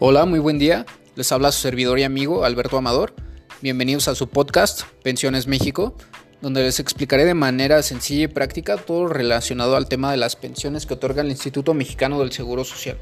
Hola, muy buen día. Les habla su servidor y amigo Alberto Amador. Bienvenidos a su podcast Pensiones México, donde les explicaré de manera sencilla y práctica todo relacionado al tema de las pensiones que otorga el Instituto Mexicano del Seguro Social.